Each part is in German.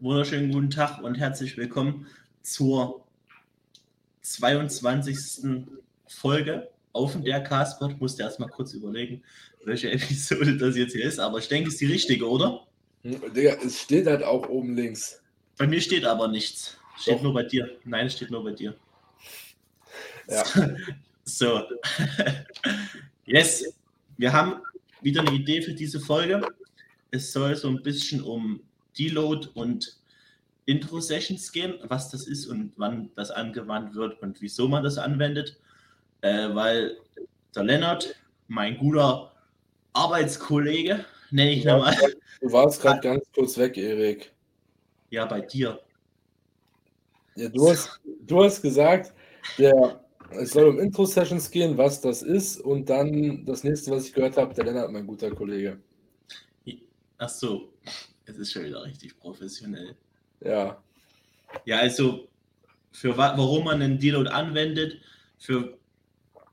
wunderschönen guten Tag und herzlich willkommen zur 22. Folge auf der Castpod. Musste erstmal kurz überlegen, welche Episode das jetzt hier ist, aber ich denke, es ist die richtige, oder? Digga, es steht halt auch oben links. Bei mir steht aber nichts. Steht Doch. nur bei dir. Nein, es steht nur bei dir. Ja. So. yes. Wir haben wieder eine Idee für diese Folge. Es soll so ein bisschen um Deload und Intro-Sessions gehen, was das ist und wann das angewandt wird und wieso man das anwendet. Äh, weil der Lennart, mein guter Arbeitskollege, nenne ich nochmal. Du warst gerade ganz kurz weg, Erik. Ja, bei dir. Ja, du hast, du hast gesagt, der, es soll um Intro-Sessions gehen, was das ist und dann das nächste, was ich gehört habe, der Lennart, mein guter Kollege. Ach so, es ist schon wieder richtig professionell. Ja. Ja, also für warum man einen Deload anwendet, für,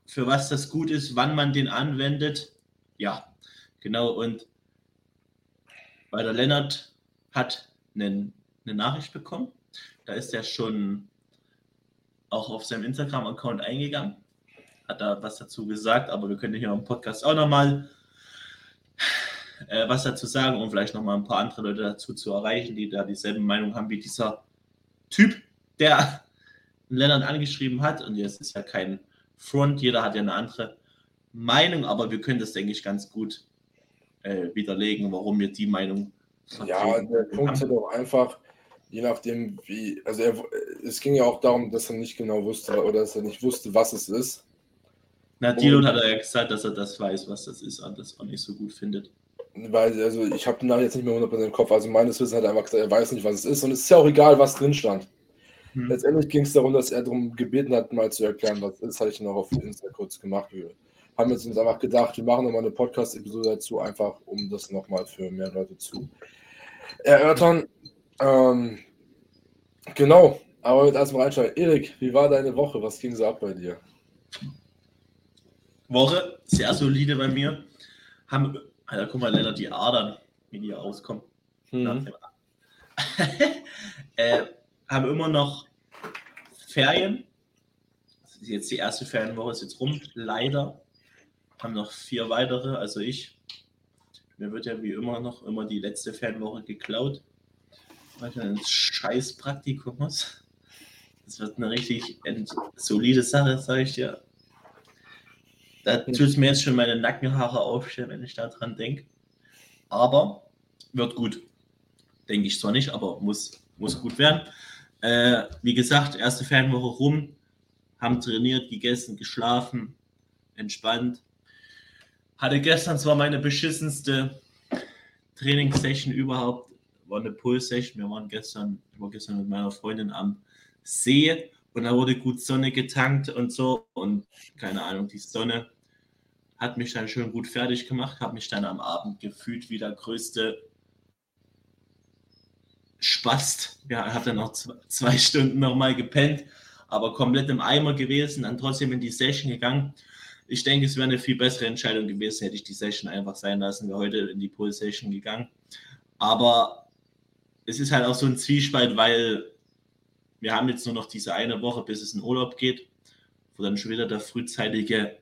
für was das gut ist, wann man den anwendet. Ja, genau. Und weil der Lennart hat einen, eine Nachricht bekommen. Da ist er schon auch auf seinem Instagram-Account eingegangen. Hat da was dazu gesagt, aber wir können hier im Podcast auch nochmal äh, was dazu sagen und vielleicht nochmal ein paar andere Leute dazu zu erreichen, die da dieselbe Meinung haben wie dieser Typ, der Lennart angeschrieben hat. Und jetzt ist ja kein Front, jeder hat ja eine andere Meinung, aber wir können das, denke ich, ganz gut äh, widerlegen, warum wir die Meinung Ja, der Punkt ist doch einfach, je nachdem, wie, also er, es ging ja auch darum, dass er nicht genau wusste oder dass er nicht wusste, was es ist. Na, Dilot hat er ja gesagt, dass er das weiß, was das ist und das auch nicht so gut findet weil, also ich habe den Namen jetzt nicht mehr 100% im Kopf, also meines Wissens hat er einfach gesagt, er weiß nicht, was es ist und es ist ja auch egal, was drin stand. Hm. Letztendlich ging es darum, dass er darum gebeten hat, mal zu erklären, was ist, hatte ich noch auf Insta kurz gemacht. Wir haben jetzt uns einfach gedacht, wir machen nochmal eine Podcast-Episode dazu, einfach um das nochmal für mehr Leute zu erörtern. Ähm, genau, aber mit erstmal reinschalten. Erik, wie war deine Woche? Was ging so ab bei dir? Woche, sehr solide bei mir. Haben Alter, guck mal, Lennart, die Adern, wie die rauskommen. Mhm. äh, haben immer noch Ferien. Das ist jetzt die erste Ferienwoche, ist jetzt rum. Leider haben noch vier weitere, also ich. Mir wird ja wie immer noch immer die letzte Ferienwoche geklaut. Weil ich ein scheiß Praktikum muss. Das wird eine richtig solide Sache, sage ich dir. Da tut es mir jetzt schon meine Nackenhaare aufstellen, wenn ich daran denke. Aber wird gut. Denke ich zwar nicht, aber muss, muss gut werden. Äh, wie gesagt, erste Ferienwoche rum, haben trainiert, gegessen, geschlafen, entspannt. Hatte gestern zwar meine beschissenste Trainingssession überhaupt, war eine Pull-Session. Wir waren gestern, ich war gestern mit meiner Freundin am See und da wurde gut Sonne getankt und so und keine Ahnung, die Sonne hat mich dann schön gut fertig gemacht, habe mich dann am Abend gefühlt wie der größte Spast. Ja, habe dann noch zwei Stunden nochmal gepennt, aber komplett im Eimer gewesen, dann trotzdem in die Session gegangen. Ich denke, es wäre eine viel bessere Entscheidung gewesen, hätte ich die Session einfach sein lassen, wäre heute in die Pull Session gegangen. Aber es ist halt auch so ein Zwiespalt, weil wir haben jetzt nur noch diese eine Woche, bis es in Urlaub geht, wo dann schon wieder der frühzeitige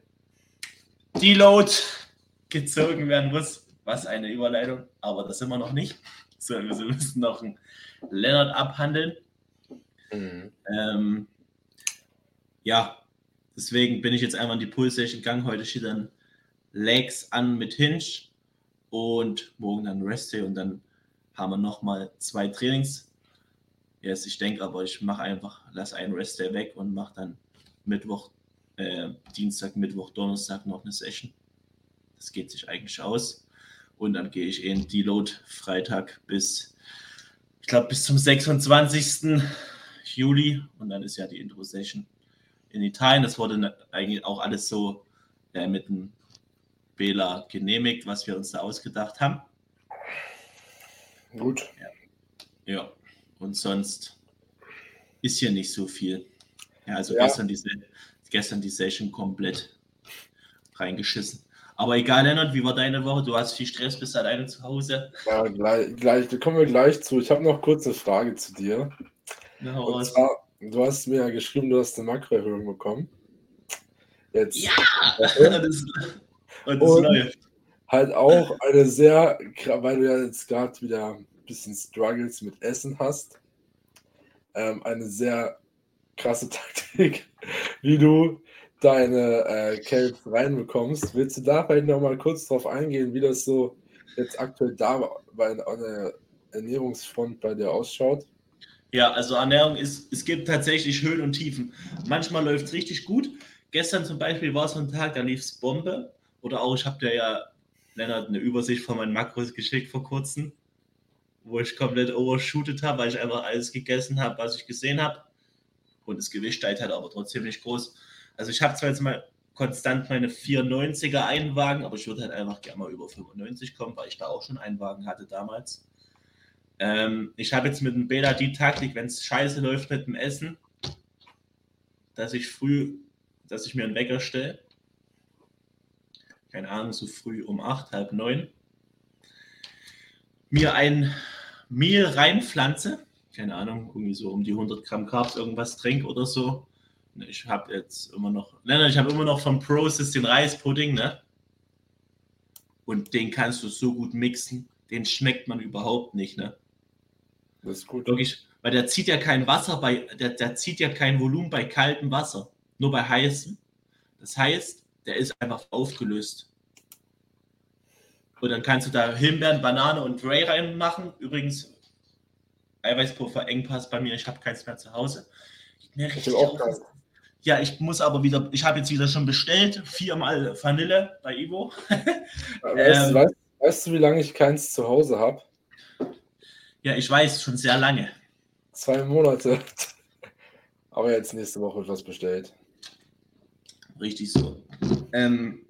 Deload gezogen werden muss. Was eine Überleitung, aber das sind wir noch nicht. So, wir müssen noch einen Leonard abhandeln. Mhm. Ähm, ja, deswegen bin ich jetzt einmal in die Pull Session gegangen. Heute steht dann Legs an mit Hinge und morgen dann Rest Day und dann haben wir nochmal zwei Trainings. Yes, ich denke aber, ich mache einfach, lass einen Rest Day weg und mache dann Mittwoch äh, Dienstag, Mittwoch, Donnerstag noch eine Session. Das geht sich eigentlich aus. Und dann gehe ich in Deload Freitag bis, ich glaube, bis zum 26. Juli. Und dann ist ja die Intro-Session in Italien. Das wurde eigentlich auch alles so äh, mit dem Bela genehmigt, was wir uns da ausgedacht haben. Gut. Ja. ja. Und sonst ist hier nicht so viel. Ja, also ja. gestern diese gestern die Session komplett reingeschissen. Aber egal, Lennart, wie war deine Woche? Du hast viel Stress, bist alleine zu Hause. Ja, gleich, gleich, da kommen wir gleich zu. Ich habe noch kurz eine Frage zu dir. Ja, und zwar, du hast mir ja geschrieben, du hast eine Makroerhöhung bekommen. Jetzt. Ja! das, und das und läuft. Halt auch eine sehr, weil du ja jetzt gerade wieder ein bisschen Struggles mit Essen hast, ähm, eine sehr krasse Taktik, wie du deine äh, Calves reinbekommst. Willst du da vielleicht nochmal kurz drauf eingehen, wie das so jetzt aktuell da bei der Ernährungsfront bei dir ausschaut? Ja, also Ernährung ist, es gibt tatsächlich Höhen und Tiefen. Manchmal läuft es richtig gut. Gestern zum Beispiel war so ein Tag, da lief es Bombe. Oder auch, ich habe dir ja, Lennart, eine Übersicht von meinen Makros geschickt vor kurzem, wo ich komplett overshootet habe, weil ich einfach alles gegessen habe, was ich gesehen habe. Und das Gewicht steigt halt aber trotzdem nicht groß. Also ich habe zwar jetzt mal konstant meine 490er Einwagen, aber ich würde halt einfach gerne mal über 95 kommen, weil ich da auch schon einen Wagen hatte damals. Ähm, ich habe jetzt mit dem Bela die Taktik, wenn es scheiße läuft mit dem Essen, dass ich früh, dass ich mir einen Wecker stelle. Keine Ahnung, so früh um 8, halb 9. Mir ein Mehl reinpflanze. Keine Ahnung, irgendwie so um die 100 Gramm Carbs irgendwas trinke oder so. Ich habe jetzt immer noch, nein, ich habe immer noch vom Process den Reispudding, ne? Und den kannst du so gut mixen, den schmeckt man überhaupt nicht, ne? Das ist gut. Wirklich, weil der zieht ja kein Wasser bei, der, der zieht ja kein Volumen bei kaltem Wasser, nur bei heißem. Das heißt, der ist einfach aufgelöst. Und dann kannst du da Himbeeren, Banane und Dre reinmachen. Übrigens, Eiweißpuffer, Engpass bei mir, ich habe keins mehr zu Hause. Ich, ich auch keins. Ja, ich muss aber wieder, ich habe jetzt wieder schon bestellt, viermal Vanille bei Ivo. weißt, ähm, weißt, weißt, du, wie lange ich keins zu Hause habe? Ja, ich weiß, schon sehr lange. Zwei Monate. Aber jetzt nächste Woche etwas bestellt. Richtig so. Ähm,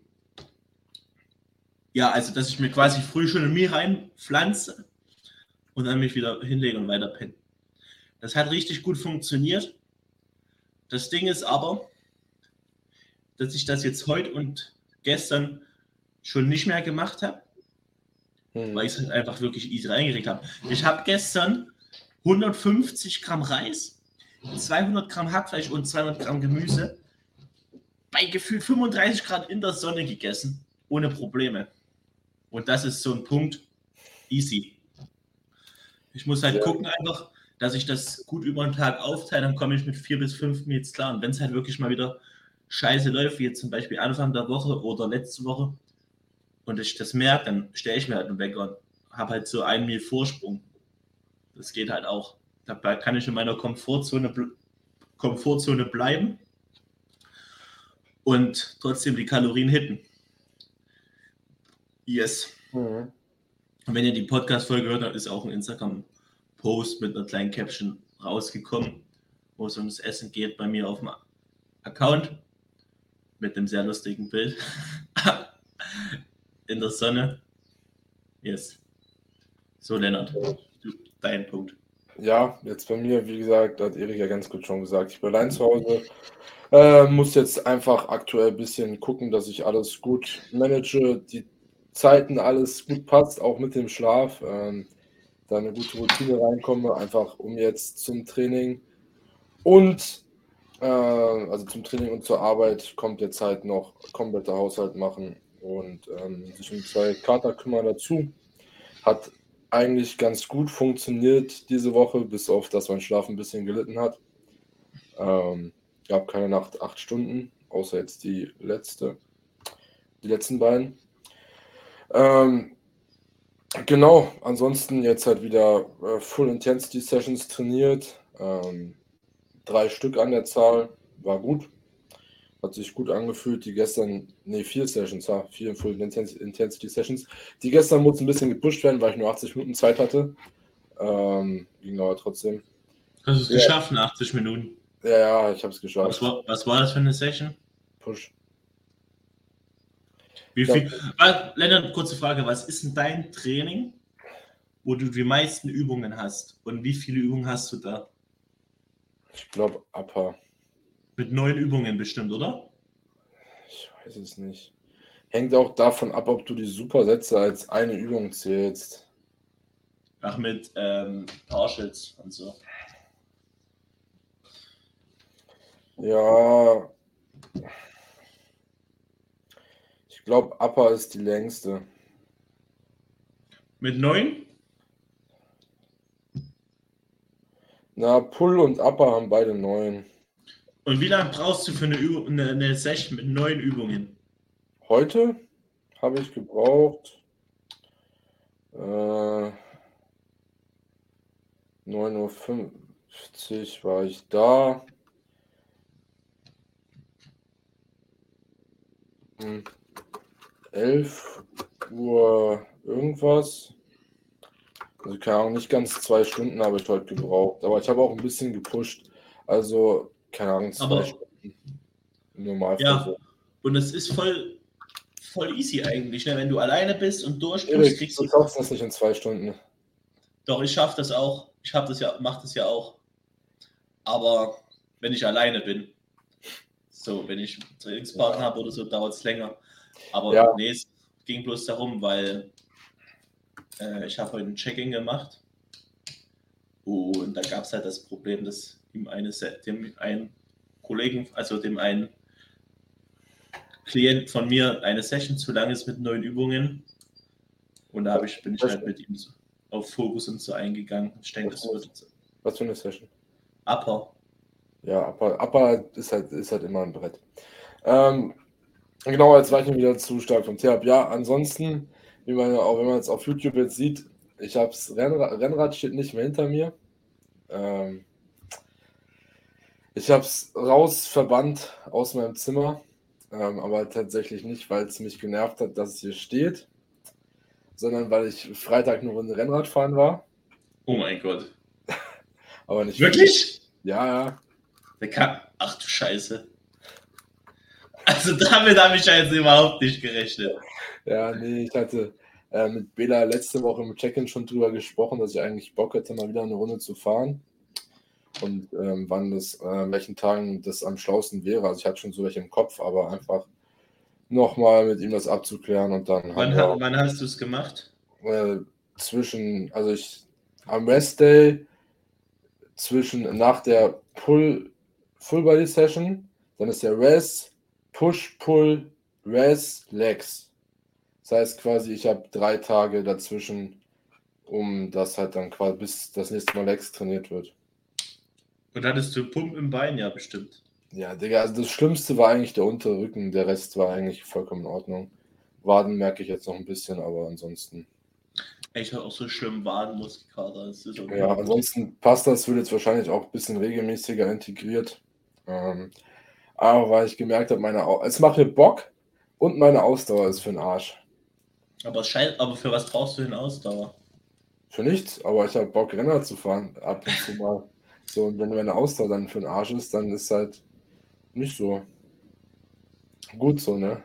ja, also dass ich mir quasi früh schon in mir reinpflanze und dann mich wieder hinlege und weiter penne. Das hat richtig gut funktioniert. Das Ding ist aber, dass ich das jetzt heute und gestern schon nicht mehr gemacht habe, hm. weil ich es halt einfach wirklich easy reingelegt habe. Ich habe gestern 150 Gramm Reis, 200 Gramm Hackfleisch und 200 Gramm Gemüse bei gefühlt 35 Grad in der Sonne gegessen, ohne Probleme. Und das ist so ein Punkt, easy. Ich muss halt ja. gucken einfach, dass ich das gut über den Tag aufteile, dann komme ich mit vier bis fünf Meals klar. Und wenn es halt wirklich mal wieder scheiße läuft, wie jetzt zum Beispiel Anfang der Woche oder letzte Woche, und ich das merke, dann stelle ich mir halt einen Wecker und habe halt so einen Meal Vorsprung. Das geht halt auch. Da kann ich in meiner Komfortzone, Komfortzone bleiben und trotzdem die Kalorien hitten. Yes. Mhm. Wenn ihr die Podcast-Folge hört, dann ist auch ein Instagram Post mit einer kleinen Caption rausgekommen, wo es ums Essen geht bei mir auf dem Account mit einem sehr lustigen Bild in der Sonne. Yes. So, Lennart, dein Punkt. Ja, jetzt bei mir, wie gesagt, hat Erik ja ganz gut schon gesagt. Ich bin allein zu Hause. Äh, muss jetzt einfach aktuell ein bisschen gucken, dass ich alles gut manage, die Zeiten alles gut passt, auch mit dem Schlaf. Ähm, da eine gute Routine reinkomme, einfach um jetzt zum Training und äh, also zum Training und zur Arbeit kommt jetzt halt noch kompletter Haushalt machen und ähm, sich um zwei Kater kümmern dazu. Hat eigentlich ganz gut funktioniert diese Woche, bis auf dass mein Schlaf ein bisschen gelitten hat. Ähm, gab keine Nacht acht Stunden, außer jetzt die letzte, die letzten beiden. Ähm, Genau, ansonsten jetzt halt wieder äh, Full Intensity Sessions trainiert. Ähm, drei Stück an der Zahl, war gut. Hat sich gut angefühlt. Die gestern, nee, vier Sessions, ja, vier Full Intensity Sessions. Die gestern mussten ein bisschen gepusht werden, weil ich nur 80 Minuten Zeit hatte. Ähm, ging aber trotzdem. Hast du es ja. geschafft in 80 Minuten? Ja, ja, ich habe es geschafft. Was war, was war das für eine Session? Push. Wie viel? Ja. Lennart, kurze Frage: Was ist denn dein Training, wo du die meisten Übungen hast? Und wie viele Übungen hast du da? Ich glaube, Upper. Mit neun Übungen bestimmt, oder? Ich weiß es nicht. Hängt auch davon ab, ob du die Supersätze als eine Übung zählst. Ach, mit ähm, Partials und so. Ja. Ich glaube, Upper ist die längste. Mit neun? Na, Pull und Upper haben beide neun. Und wie lange brauchst du für eine, Übung, eine, eine Session mit neun Übungen? Heute habe ich gebraucht äh, 9.50 Uhr war ich da. Hm. 11 Uhr irgendwas. Also keine Ahnung, nicht ganz zwei Stunden habe ich heute gebraucht, aber ich habe auch ein bisschen gepusht. Also, keine Ahnung, zwei Aber- Stunden. Im Normalfall Ja. so. Und es ist voll, voll easy eigentlich, ne? wenn du alleine bist und durchpust, kriegst du du. schaffst das nicht in zwei Stunden. Doch, ich schaffe das auch. Ich habe das ja, mache das ja auch. Aber wenn ich alleine bin, so, wenn ich einen Trainingspartner Ja. habe oder so, dauert es länger. Aber Ja. nee, es ging bloß darum, weil äh, ich habe heute ein Check-in gemacht und da gab es halt das Problem, dass ihm eine, Se- dem einen Kollegen, also dem einen Klient von mir eine Session zu lang ist mit neuen Übungen. Und da ich, bin ich halt mit ihm so auf Fokus und so eingegangen. Ich denke, das wird Was für eine Session? Upper. Ja, Upper, Upper ist, halt, ist halt immer ein Brett. Ähm, genau, jetzt war ich mir wieder zu stark vom ab. Ja, ansonsten, wie man auch, wenn man es auf YouTube jetzt sieht, ich habe Rennrad, Rennrad steht nicht mehr hinter mir. Ähm, ich habe es raus verbannt aus meinem Zimmer, ähm, aber tatsächlich nicht, weil es mich genervt hat, dass es hier steht, sondern weil ich Freitag nur ein Rennrad fahren war, Oh mein Gott. aber nicht Wirklich? Ja, ja. Ach du Scheiße. Also damit habe ich jetzt überhaupt nicht gerechnet. Ja, nee, ich hatte äh, mit Bela letzte Woche im Check-in schon drüber gesprochen, dass ich eigentlich Bock hätte, mal wieder eine Runde zu fahren. Und ähm, wann das, äh, welchen Tagen das am schlausten wäre. Also ich hatte schon so welche im Kopf, aber einfach nochmal mit ihm das abzuklären und dann Wann, haben ha- wann hast du es gemacht? äh, zwischen, also ich am Rest Day zwischen nach der Pull Full Body Session, dann ist der Rest, Push, Pull, Rest, Legs. Das heißt quasi, ich habe drei Tage dazwischen, um das halt dann quasi bis das nächste Mal Legs trainiert wird. Und hattest du Pump im Bein? Ja, bestimmt. Ja, Digga, also das Schlimmste war eigentlich der untere Rücken, der Rest war eigentlich vollkommen in Ordnung. Waden merke ich jetzt noch ein bisschen, aber ansonsten. Ich habe auch so schlimm Wadenmuskelkater. Okay. Ja, ansonsten passt das, wird jetzt wahrscheinlich auch ein bisschen regelmäßiger integriert. Ähm, aber weil ich gemerkt habe, meine Au es macht mir Bock und meine Ausdauer ist für den Arsch. Aber, scheiß, aber für was brauchst du denn Ausdauer? Für nichts, aber ich habe Bock, Renner zu fahren, ab und zu mal. So, und wenn meine Ausdauer dann für den Arsch ist, dann ist halt nicht so gut so, ne?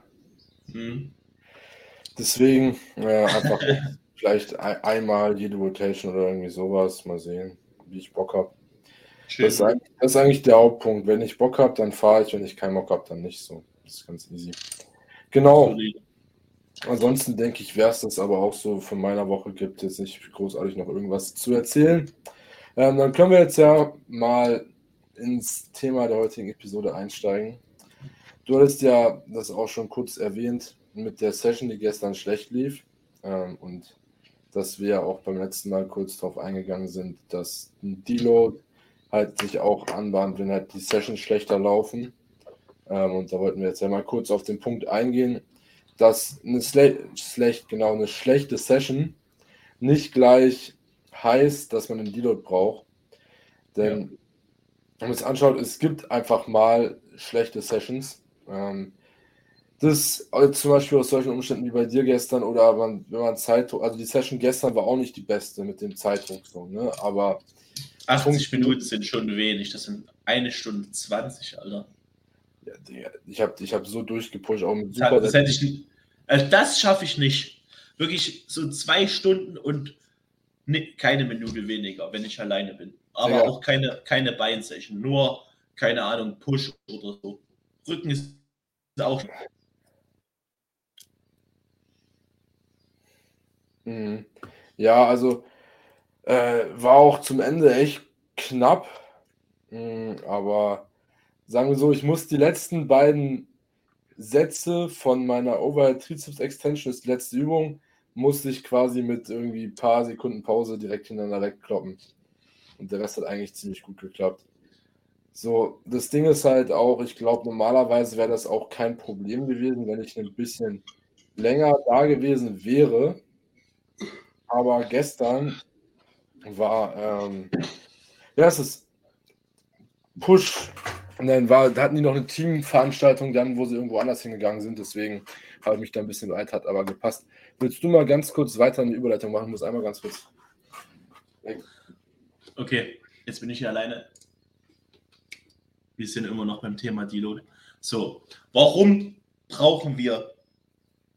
Hm. Deswegen äh, einfach vielleicht ein, einmal jede Rotation oder irgendwie sowas. Mal sehen, wie ich Bock habe. Das, ist eigentlich- das ist eigentlich der Hauptpunkt. Wenn ich Bock habe, dann fahre ich. Wenn ich keinen Bock habe, dann nicht so. Das ist ganz easy. Genau. Ansonsten denke ich, wäre es das aber auch so von meiner Woche. Gibt jetzt nicht großartig noch irgendwas zu erzählen. Ähm, dann können wir jetzt ja mal ins Thema der heutigen Episode einsteigen. Du hattest ja das auch schon kurz erwähnt mit der Session, die gestern schlecht lief. Ähm, und dass wir auch beim letzten Mal kurz darauf eingegangen sind, dass ein Deload halt sich auch anbahnt, wenn halt die Sessions schlechter laufen. Ähm, und da wollten wir jetzt ja mal kurz auf den Punkt eingehen, dass eine Sle schlecht, genau, eine schlechte Session nicht gleich heißt, dass man einen Deload braucht. Denn wenn man es anschaut, es gibt einfach mal schlechte Sessions. Ähm, das also zum Beispiel aus solchen Umständen wie bei dir gestern oder man, wenn man Zeitdruck, also die Session gestern war auch nicht die beste mit dem Zeitdruck, so, ne? aber 80 Minuten sind schon wenig. Das sind eine Stunde 20, Alter. ja, Digga, ich habe ich hab so durchgepusht, auch mit super das hätte ich nicht. Also das schaffe ich nicht. Wirklich so zwei Stunden und ne, keine Minute weniger, wenn ich alleine bin. Aber Ja. auch keine, keine Beinsession. Nur, keine Ahnung, Push oder so. Rücken ist auch. Mhm. Ja, also äh, war auch zum Ende echt knapp. Mhm, aber sagen wir so, ich muss die letzten beiden Sätze von meiner Overhead Triceps Extension, das ist die letzte Übung, musste ich quasi mit irgendwie ein paar Sekunden Pause direkt hintereinander wegkloppen. Und der Rest hat eigentlich ziemlich gut geklappt. So, das Ding ist halt auch, ich glaube, normalerweise wäre das auch kein Problem gewesen, wenn ich ein bisschen länger da gewesen wäre. Aber gestern war, ähm, ja, es ist Push. Und dann war, da hatten die noch eine Teamveranstaltung dann, wo sie irgendwo anders hingegangen sind. Deswegen habe ich mich da ein bisschen weit, hat aber gepasst. Willst du mal ganz kurz weiter eine Überleitung machen? Ich muss einmal ganz kurz. Okay, jetzt bin ich hier alleine. Wir sind immer noch beim Thema Deload. So, warum brauchen wir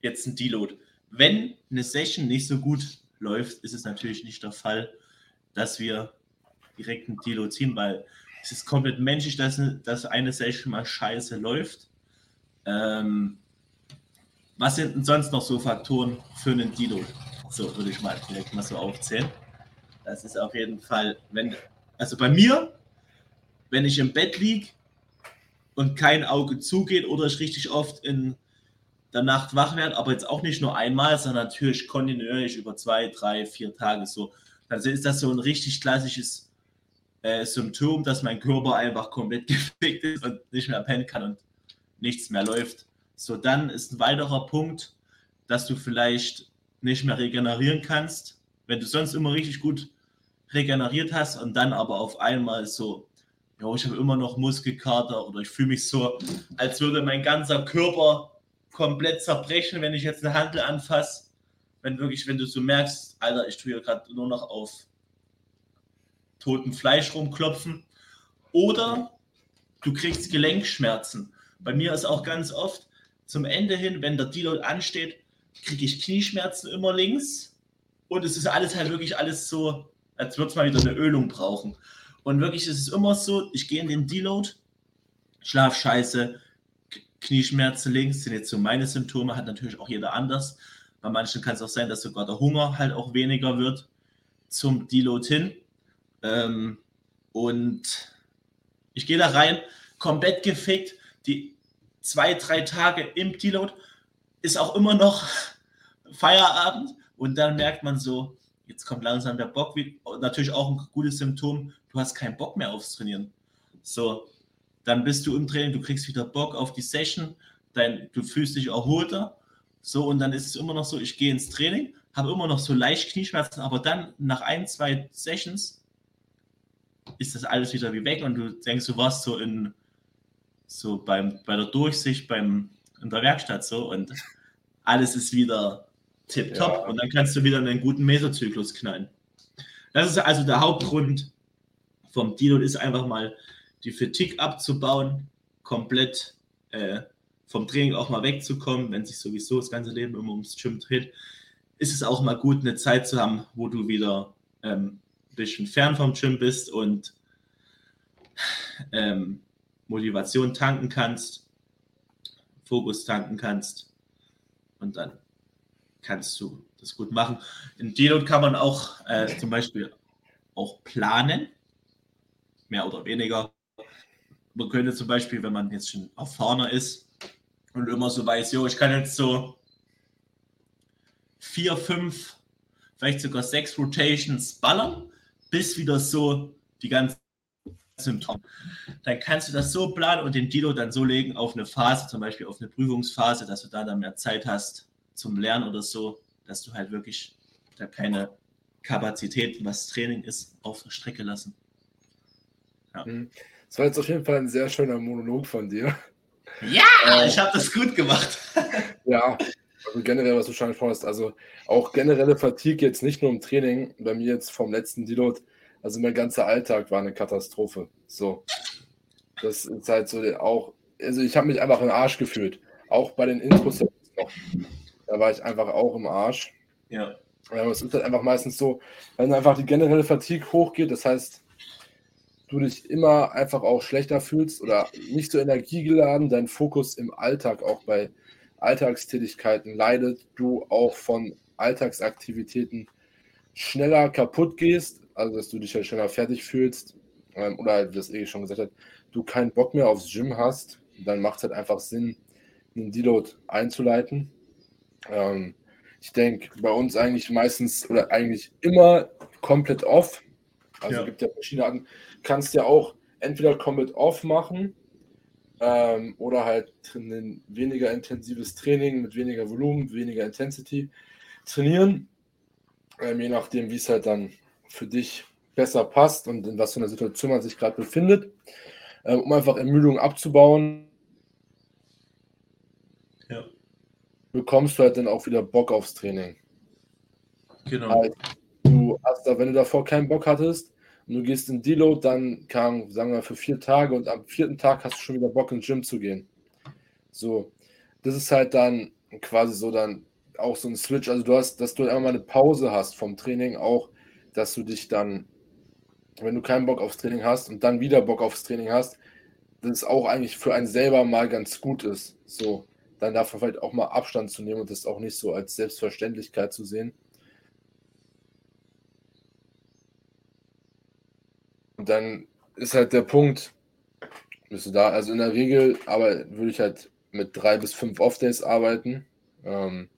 jetzt ein Deload? Wenn eine Session nicht so gut läuft, ist es natürlich nicht der Fall, dass wir direkt ein Deload ziehen, weil es ist komplett menschlich, dass, dass eine Session mal scheiße läuft. Ähm, was sind denn sonst noch so Faktoren für einen Deload? So würde ich mal direkt mal so aufzählen. Das ist auf jeden Fall, wenn, also bei mir, wenn ich im Bett liege und kein Auge zugeht oder ich richtig oft in der Nacht wach werde, aber jetzt auch nicht nur einmal, sondern natürlich kontinuierlich über zwei, drei, vier Tage so, dann ist das so ein richtig klassisches äh, Symptom, dass mein Körper einfach komplett gefickt ist und nicht mehr pennen kann und nichts mehr läuft. So, dann ist ein weiterer Punkt, dass du vielleicht nicht mehr regenerieren kannst, wenn du sonst immer richtig gut regeneriert hast und dann aber auf einmal so, ja, ich habe immer noch Muskelkater oder ich fühle mich so, als würde mein ganzer Körper komplett zerbrechen, wenn ich jetzt eine Handel anfasse. Wenn wirklich, wenn du so merkst, Alter, ich tue hier gerade nur noch auf toten Fleisch rumklopfen. Oder du kriegst Gelenkschmerzen. Bei mir ist auch ganz oft zum Ende hin, wenn der Deload ansteht, kriege ich Knieschmerzen immer links. Und es ist alles halt wirklich alles so, als würde es mal wieder eine Ölung brauchen. Und wirklich ist es immer so, ich gehe in den Deload, schlaf scheiße, Knieschmerzen links sind jetzt so meine Symptome, hat natürlich auch jeder anders. Bei manchen kann es auch sein, dass sogar der Hunger halt auch weniger wird zum Deload hin. Ähm, und ich gehe da rein, komplett gefickt. Die zwei, drei Tage im Deload ist auch immer noch Feierabend. Und dann merkt man so, jetzt kommt langsam der Bock. Natürlich auch ein gutes Symptom, du hast keinen Bock mehr aufs Trainieren. So, dann bist du im Training, du kriegst wieder Bock auf die Session, dein, du fühlst dich erholter. So, und dann ist es immer noch so, ich gehe ins Training, habe immer noch so leicht Knieschmerzen, aber dann nach ein, zwei Sessions ist das alles wieder wie weg und du denkst, du warst so in so beim, bei der Durchsicht beim, in der Werkstatt so und alles ist wieder tipptopp ja. und dann kannst du wieder einen guten Mesozyklus knallen. Das ist also der Hauptgrund vom Dino ist einfach mal die Fatigue abzubauen, komplett äh, vom Training auch mal wegzukommen, wenn sich sowieso das ganze Leben immer ums Gym dreht, ist es auch mal gut, eine Zeit zu haben, wo du wieder ähm, bisschen fern vom Gym bist und ähm, Motivation tanken kannst, Fokus tanken kannst und dann kannst du das gut machen. In Deload kann man auch äh, zum Beispiel auch planen, mehr oder weniger. Man könnte zum Beispiel, wenn man jetzt schon erfahrener ist und immer so weiß, jo, ich kann jetzt so vier, fünf, vielleicht sogar sechs Rotations ballern bis wieder so die ganzen Symptome. Dann kannst du das so planen und den Dilo dann so legen auf eine Phase, zum Beispiel auf eine Prüfungsphase, dass du da dann mehr Zeit hast zum Lernen oder so, dass du halt wirklich da keine Kapazität, was Training ist, auf der Strecke lassen. Ja. Mhm. Das war jetzt auf jeden Fall ein sehr schöner Monolog von dir. Ja, äh, ich habe das gut gemacht. ja, also generell, was du schon angesprochen hast, also auch generelle Fatigue jetzt nicht nur im Training, bei mir jetzt vom letzten Deload, also mein ganzer Alltag war eine Katastrophe. So. Das ist halt so auch, also ich habe mich einfach im Arsch gefühlt. Auch bei den Intros noch. Da war ich einfach auch im Arsch. Ja. ja. Es ist halt einfach meistens so, wenn einfach die generelle Fatigue hochgeht, das heißt, du dich immer einfach auch schlechter fühlst oder nicht so energiegeladen, dein Fokus im Alltag auch bei Alltagstätigkeiten leidet, du auch von Alltagsaktivitäten schneller kaputt gehst, also dass du dich halt schneller fertig fühlst, ähm, oder wie das eh schon gesagt hat, du keinen Bock mehr aufs Gym hast, dann macht es halt einfach Sinn, einen Deload einzuleiten. Ähm, ich denke, bei uns eigentlich meistens oder eigentlich immer komplett off. Also ja. gibt ja verschiedene Arten. Kannst ja auch entweder komplett off machen ähm, oder halt ein weniger intensives Training mit weniger Volumen, weniger Intensity trainieren. Ähm, je nachdem, wie es halt dann für dich besser passt und in was für einer Situation man sich gerade befindet, ähm, um einfach Ermüdung abzubauen. Ja. Bekommst du halt dann auch wieder Bock aufs Training. Genau. Also, du hast da, wenn du davor keinen Bock hattest und du gehst in Deload, dann kam, sagen wir, für vier Tage und am vierten Tag hast du schon wieder Bock ins Gym zu gehen. So, das ist halt dann quasi so dann auch so ein Switch. Also du hast, dass du einmal eine Pause hast vom Training, auch, dass du dich dann wenn du keinen Bock aufs Training hast und dann wieder Bock aufs Training hast, dass es auch eigentlich für einen selber mal ganz gut ist. So, dann darf man vielleicht auch mal Abstand zu nehmen und das auch nicht so als Selbstverständlichkeit zu sehen. Und dann ist halt der Punkt, bist du da, also in der Regel, aber würde ich halt mit drei bis fünf Off-Days arbeiten. Ähm,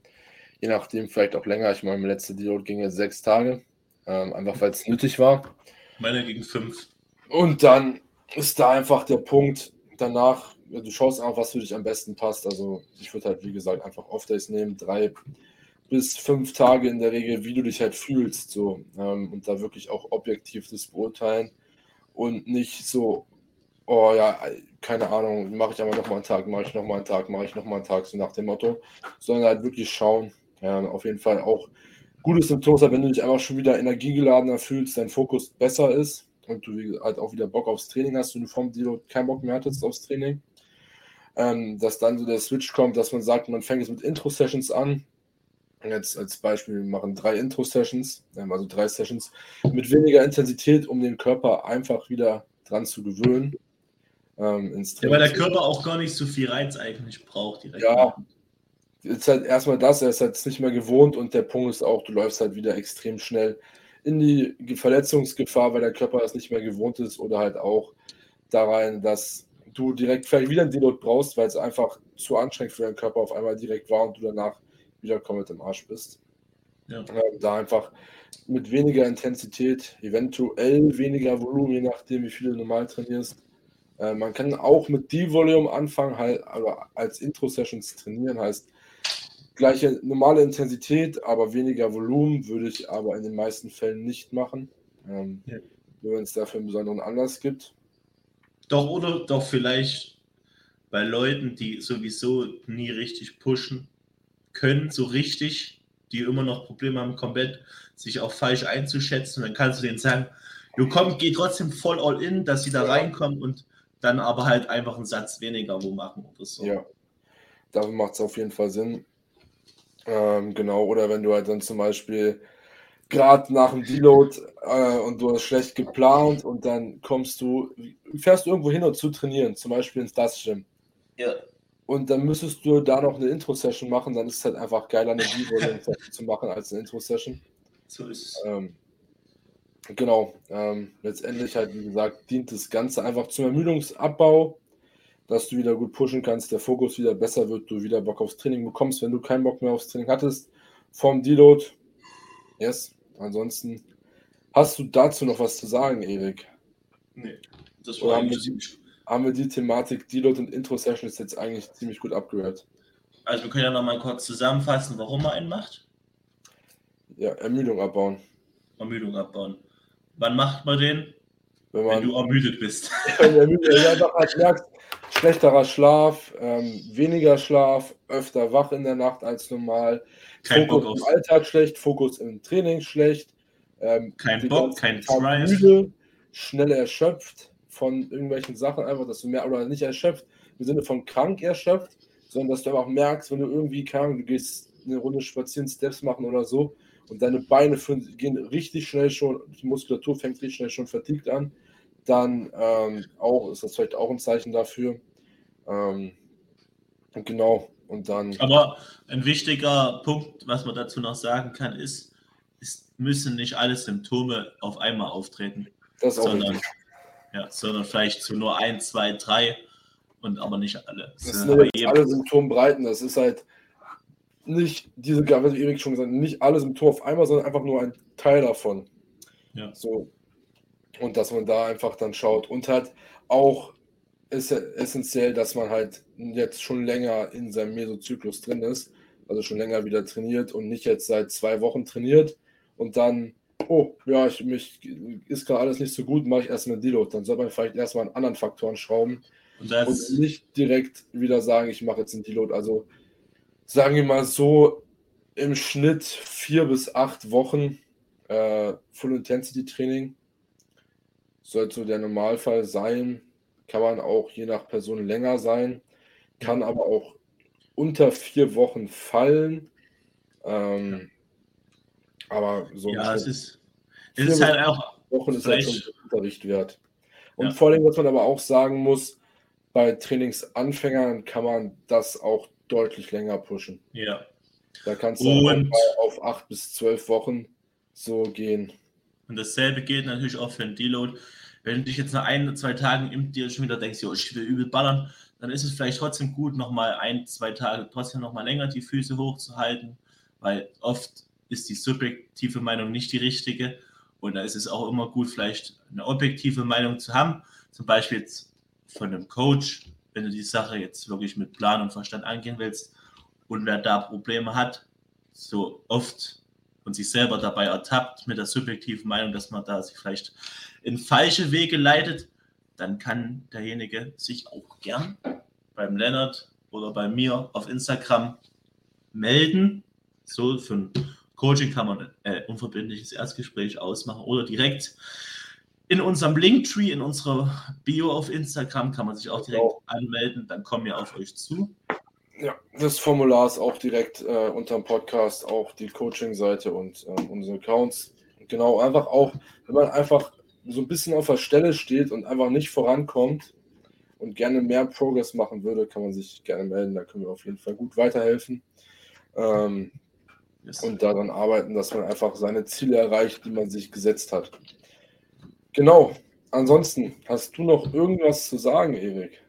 je nachdem, vielleicht auch länger. Ich meine, mein letzter Deal ging jetzt sechs Tage, ähm, einfach weil es nötig war. Meine gegen fünf. Und dann ist da einfach der Punkt danach, du schaust einfach, was für dich am besten passt. Also ich würde halt, wie gesagt, einfach Off-Days nehmen, drei bis fünf Tage in der Regel, wie du dich halt fühlst, so ähm, und da wirklich auch objektiv das beurteilen und nicht so, oh ja, keine Ahnung, mache ich aber nochmal einen Tag, mache ich nochmal einen Tag, mache ich nochmal einen Tag, so nach dem Motto, sondern halt wirklich schauen, ja, auf jeden Fall auch gutes Symptom wenn du dich einfach schon wieder energiegeladener fühlst, dein Fokus besser ist und du halt auch wieder Bock aufs Training hast und du vom Deload keinen Bock mehr hattest aufs Training. Ähm, dass dann so der Switch kommt, dass man sagt, man fängt jetzt mit Intro-Sessions an. Jetzt als Beispiel, wir machen drei Intro-Sessions, ähm, also drei Sessions mit weniger Intensität, um den Körper einfach wieder dran zu gewöhnen. Ähm, ins ja, weil der Körper auch gar nicht so viel Reiz eigentlich braucht direkt. Ja, ist halt erstmal das, er ist halt nicht mehr gewohnt und der Punkt ist auch, du läufst halt wieder extrem schnell in die Verletzungsgefahr, weil der Körper das nicht mehr gewohnt ist oder halt auch da rein, dass du direkt vielleicht wieder einen Deload brauchst, weil es einfach zu anstrengend für deinen Körper auf einmal direkt war und du danach wieder komplett im Arsch bist. Ja. Da einfach mit weniger Intensität, eventuell weniger Volumen, je nachdem, wie viel du normal trainierst. Äh, man kann auch mit D-Volume anfangen, halt, aber als Intro-Sessions trainieren, heißt gleiche normale Intensität, aber weniger Volumen würde ich aber in den meisten Fällen nicht machen. Ähm, ja. Wenn es dafür einen besonderen Anlass gibt. Doch, oder doch vielleicht bei Leuten, die sowieso nie richtig pushen können, so richtig, die immer noch Probleme haben, komplett sich auch falsch einzuschätzen. Dann kannst du denen sagen, du komm, geh trotzdem voll all in, dass sie da ja. reinkommen und dann aber halt einfach einen Satz weniger wo machen oder so. Ja, dafür macht es auf jeden Fall Sinn. Ähm, genau, oder wenn du halt dann zum Beispiel gerade nach dem Deload äh, und du hast schlecht geplant und dann kommst du, fährst du irgendwo hin und zu trainieren, zum Beispiel ins Das Gym. Ja. Und dann müsstest du da noch eine Intro-Session machen, dann ist es halt einfach geiler, eine Deload zu machen als eine Intro-Session. So ist es. Ähm, genau. Ähm, letztendlich halt, wie gesagt, dient das Ganze einfach zum Ermüdungsabbau dass du wieder gut pushen kannst, der Fokus wieder besser wird, du wieder Bock aufs Training bekommst, wenn du keinen Bock mehr aufs Training hattest. Vom Deload. Yes. Ansonsten hast du dazu noch was zu sagen, Erik? Nee, das war wir, die, haben wir die Thematik Deload und Intro-Session ist jetzt eigentlich ziemlich gut abgehört. Also wir können ja noch mal kurz zusammenfassen, warum man einen macht. Ja, Ermüdung abbauen. Ermüdung abbauen. Wann macht man den? Wenn, man, wenn du ermüdet bist. Wenn du ermüdet, ja, halt merkst, schlechterer Schlaf, ähm, weniger Schlaf, öfter wach in der Nacht als normal, kein Fokus Bock im Alltag schlecht, Fokus im Training schlecht, ähm, kein Bock, kein Drive. Müde, schnell erschöpft von irgendwelchen Sachen, einfach, dass du mehr oder nicht erschöpft, im Sinne von krank erschöpft, sondern dass du einfach merkst, wenn du irgendwie krank, du gehst eine Runde spazieren, Steps machen oder so und deine Beine gehen richtig schnell schon, die Muskulatur fängt richtig schnell schon vertiegt an, dann ähm, auch ist das vielleicht auch ein Zeichen dafür. Ähm, genau. Und dann. Aber ein wichtiger Punkt, was man dazu noch sagen kann, ist, es müssen nicht alle Symptome auf einmal auftreten. Das ist auch sondern, richtig. Ja, sondern vielleicht zu nur ein, zwei, drei und aber nicht alle. Das sind bei jetzt alle Symptombreiten. Das ist halt nicht diese, wie Erik schon gesagt, nicht alle Symptome auf einmal, sondern einfach nur ein Teil davon. Ja. So. Und dass man da einfach dann schaut. Und halt auch ist essentiell, dass man halt jetzt schon länger in seinem Mesozyklus drin ist. Also schon länger wieder trainiert und nicht jetzt seit zwei Wochen trainiert und dann, oh, ja, ich, mich ist gerade alles nicht so gut, mache ich erstmal einen Deload. Dann soll man vielleicht erstmal an anderen Faktoren schrauben und das, und nicht direkt wieder sagen, ich mache jetzt einen Deload. Also sagen wir mal so im Schnitt vier bis acht Wochen äh, Full Intensity Training sollte so der Normalfall sein. Kann man auch je nach Person länger sein, kann aber auch unter vier Wochen fallen. Ähm, aber so ja, es ist, es ist halt auch, Wochen ist halt schon Unterricht wert. Und Ja. vor allem, was man aber auch sagen muss, bei Trainingsanfängern kann man das auch deutlich länger pushen. ja. Da kannst du auf acht bis zwölf Wochen so gehen. Und dasselbe gilt natürlich auch für den Deload. Wenn du dich jetzt nach ein, zwei Tagen im Deal schon wieder denkst, jo, ich will übel ballern, dann ist es vielleicht trotzdem gut, nochmal ein, zwei Tage trotzdem nochmal länger die Füße hochzuhalten, weil oft ist die subjektive Meinung nicht die richtige. Und da ist es auch immer gut, vielleicht eine objektive Meinung zu haben. Zum Beispiel jetzt von einem Coach, wenn du die Sache jetzt wirklich mit Plan und Verstand angehen willst und wer da Probleme hat, so oft und sich selber dabei ertappt mit der subjektiven Meinung, dass man da sich vielleicht in falsche Wege leitet, dann kann derjenige sich auch gern beim Lennart oder bei mir auf Instagram melden. So für ein Coaching kann man ein äh, unverbindliches Erstgespräch ausmachen oder direkt in unserem Linktree, in unserer Bio auf Instagram kann man sich auch direkt Genau. anmelden. Dann kommen wir auf euch zu. Ja, das Formular ist auch direkt äh, unter dem Podcast, auch die Coaching-Seite und ähm, unsere Accounts. Genau, einfach auch, wenn man einfach so ein bisschen auf der Stelle steht und einfach nicht vorankommt und gerne mehr Progress machen würde, kann man sich gerne melden. Da können wir auf jeden Fall gut weiterhelfen. Ähm, Yes. und daran arbeiten, dass man einfach seine Ziele erreicht, die man sich gesetzt hat. Genau. Ansonsten, hast du noch irgendwas zu sagen, Erik?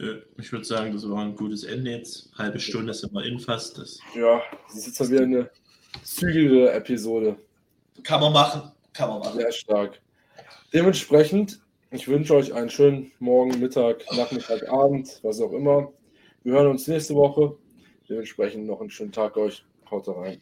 Äh, Ich würde sagen, das war ein gutes Ende jetzt. Halbe Stunde sind wir in fast. Das Ja, das ist jetzt wieder eine zügige Episode. kann man machen. Kann man machen. Sehr stark. Dementsprechend, ich wünsche euch einen schönen Morgen, Mittag, Nachmittag, Abend, was auch immer. Wir hören uns nächste Woche. Dementsprechend noch einen schönen Tag euch. Haut rein.